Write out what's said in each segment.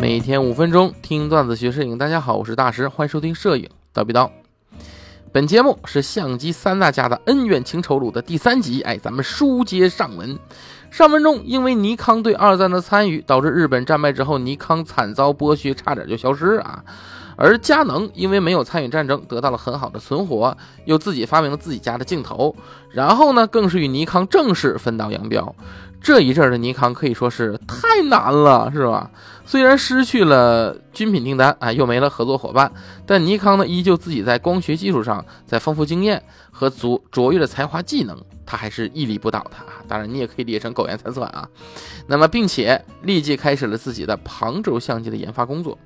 每天五分钟听段子学摄影，大家好，我是大师，欢迎收听摄影叨逼叨。本节目是相机三大家的恩怨情仇录的第三集，哎，咱们书接上文。上文中，因为尼康对二战的参与，导致日本战败之后，尼康惨遭剥削，差点就消失啊。而佳能因为没有参与战争，得到了很好的存活，又自己发明了自己家的镜头，然后呢，更是与尼康正式分道扬镳。这一阵的尼康可以说是太难了，是吧？虽然失去了军品订单啊，又没了合作伙伴，但尼康呢，依旧自己在光学技术上，在丰富经验和卓卓越的才华技能，他还是屹立不倒的啊。当然，你也可以理解成苟延残喘啊。那么，并且立即开始了自己的旁轴相机的研发工作。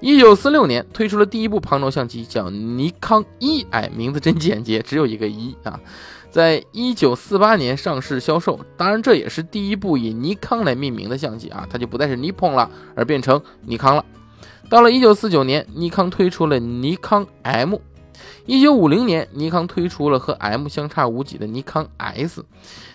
一九四六年推出了第一部旁轴相机，叫尼康一，哎，名字真简洁，只有一个一啊。在一九四八年上市销售，当然这也是第一部以尼康来命名的相机啊，它就不再是尼鹏了，而变成尼康了。到了一九四九年，尼康推出了尼康 M。一九五零年，尼康推出了和 M 相差无几的尼康 S，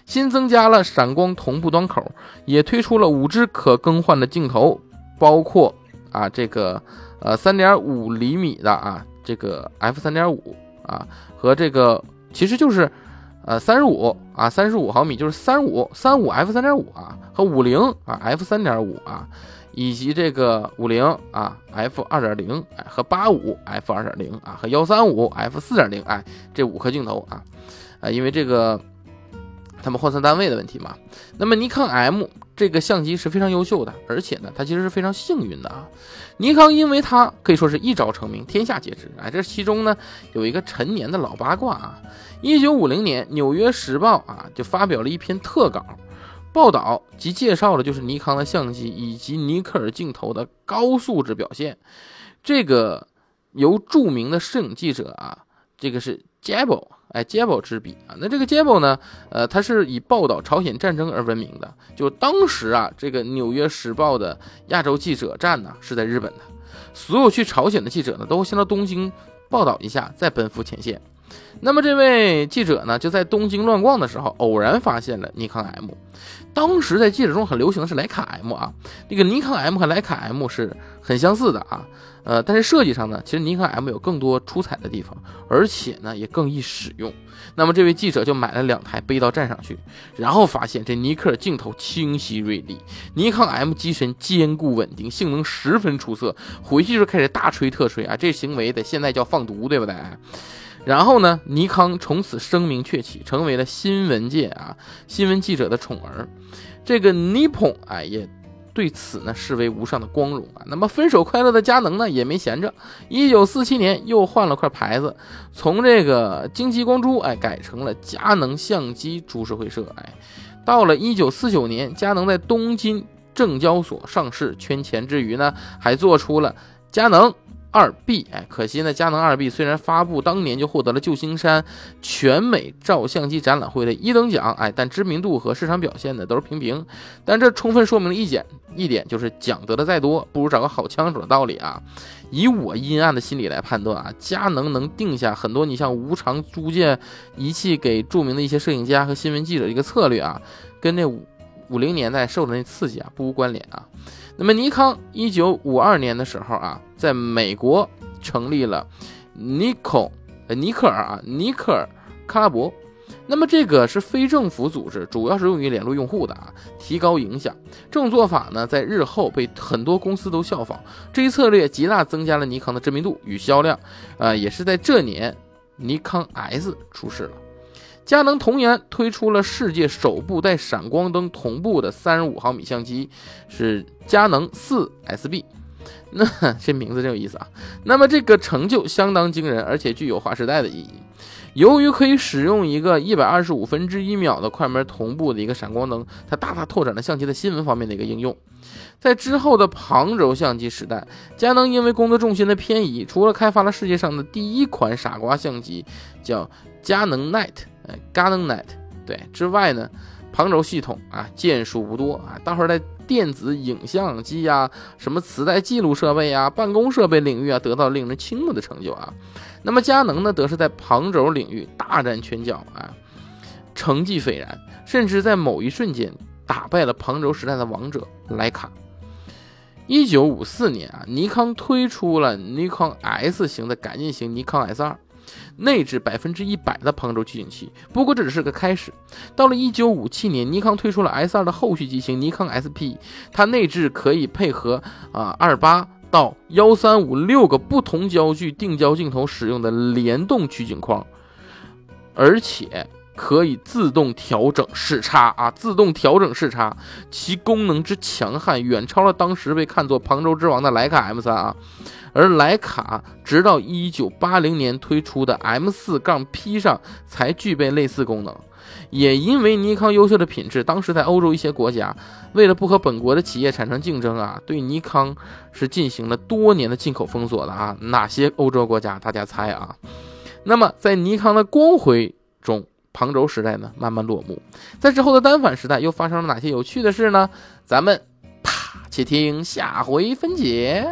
新增加了闪光同步端口，也推出了五支可更换的镜头，包括啊这个呃三点五厘米的啊这个 F 三点五啊和这个其实就是。呃，三十五啊，三十五毫米就是三五三五 f 三点五啊，和五零啊 f 三点五啊，以及这个五零啊 f 二点零哎和八五 f 二点零啊和幺三五 f 四点零哎这五颗镜头啊，啊因为这个他们换算单位的问题嘛。那么尼康 M 这个相机是非常优秀的，而且呢它其实是非常幸运的啊。尼康因为它可以说是一招成名，天下皆知哎，这其中呢有一个陈年的老八卦啊。一九五零年，《纽约时报》啊就发表了一篇特稿，报道及介绍了就是尼康的相机以及尼克尔镜头的高素质表现。这个由著名的摄影记者啊，这个是 Jabel，哎，Jabel 之笔啊。那这个 Jabel 呢，呃，它是以报道朝鲜战争而闻名的。就当时啊，这个《纽约时报》的亚洲记者站呢是在日本的，所有去朝鲜的记者呢都会先到东京报道一下，再奔赴前线。那么这位记者呢，就在东京乱逛的时候，偶然发现了尼康 M。当时在记者中很流行的是徕卡 M 啊，这个尼康 M 和徕卡 M 是很相似的啊。呃，但是设计上呢，其实尼康 M 有更多出彩的地方，而且呢也更易使用。那么这位记者就买了两台背到站上去，然后发现这尼克镜头清晰锐利，尼康 M 机身坚固稳定，性能十分出色。回去就开始大吹特吹啊，这行为得现在叫放毒，对不对？然后呢，尼康从此声名鹊起，成为了新闻界啊新闻记者的宠儿。这个尼鹏哎也对此呢视为无上的光荣啊。那么分手快乐的佳能呢也没闲着，一九四七年又换了块牌子，从这个京极光珠哎改成了佳能相机株式会社哎。到了一九四九年，佳能在东京证交所上市，圈钱之余呢，还做出了佳能。二 B，哎，可惜呢，佳能二 B 虽然发布当年就获得了旧金山全美照相机展览会的一等奖，哎，但知名度和市场表现呢都是平平。但这充分说明了一点，一点就是奖得的再多，不如找个好枪手的道理啊。以我阴暗的心理来判断啊，佳能能定下很多你像无偿租借仪器给著名的一些摄影家和新闻记者一个策略啊，跟那五零年代受的那刺激啊不无关联啊。那么尼康一九五二年的时候啊，在美国成立了尼康呃尼克尔啊尼克尔卡拉伯，那么这个是非政府组织，主要是用于联络用户的啊，提高影响。这种做法呢，在日后被很多公司都效仿。这一策略极大增加了尼康的知名度与销量，呃，也是在这年，尼康 S 出世了。佳能同年推出了世界首部带闪光灯同步的三十五毫米相机，是佳能四 SB。那这名字真有意思啊！那么这个成就相当惊人，而且具有划时代的意义。由于可以使用一个一百二十五分之一秒的快门同步的一个闪光灯，它大大拓展了相机的新闻方面的一个应用。在之后的旁轴相机时代，佳能因为工作重心的偏移，除了开发了世界上的第一款傻瓜相机，叫佳能 Night。呃，GardenNet 对之外呢，旁轴系统啊，件数不多啊。待会儿在电子影像机呀、什么磁带记录设备啊、办公设备领域啊，得到令人倾慕的成就啊。那么佳能呢，则是在旁轴领域大展拳脚啊，成绩斐然，甚至在某一瞬间打败了旁轴时代的王者徕卡。一九五四年啊，尼康推出了尼康 S 型的改进型尼康 S 二。内置百分之一百的旁轴取景器，不过这只是个开始。到了一九五七年，尼康推出了 S 二的后续机型尼康 SP，它内置可以配合啊二八到幺三五六个不同焦距定焦镜头使用的联动取景框，而且可以自动调整视差啊，自动调整视差，其功能之强悍远超了当时被看作旁轴之王的徕卡 M 三啊。而徕卡直到一九八零年推出的 M 四杠 P 上才具备类似功能，也因为尼康优秀的品质，当时在欧洲一些国家，为了不和本国的企业产生竞争啊，对尼康是进行了多年的进口封锁的啊。哪些欧洲国家？大家猜啊？那么在尼康的光辉中，旁轴时代呢慢慢落幕，在之后的单反时代又发生了哪些有趣的事呢？咱们啪，且听下回分解。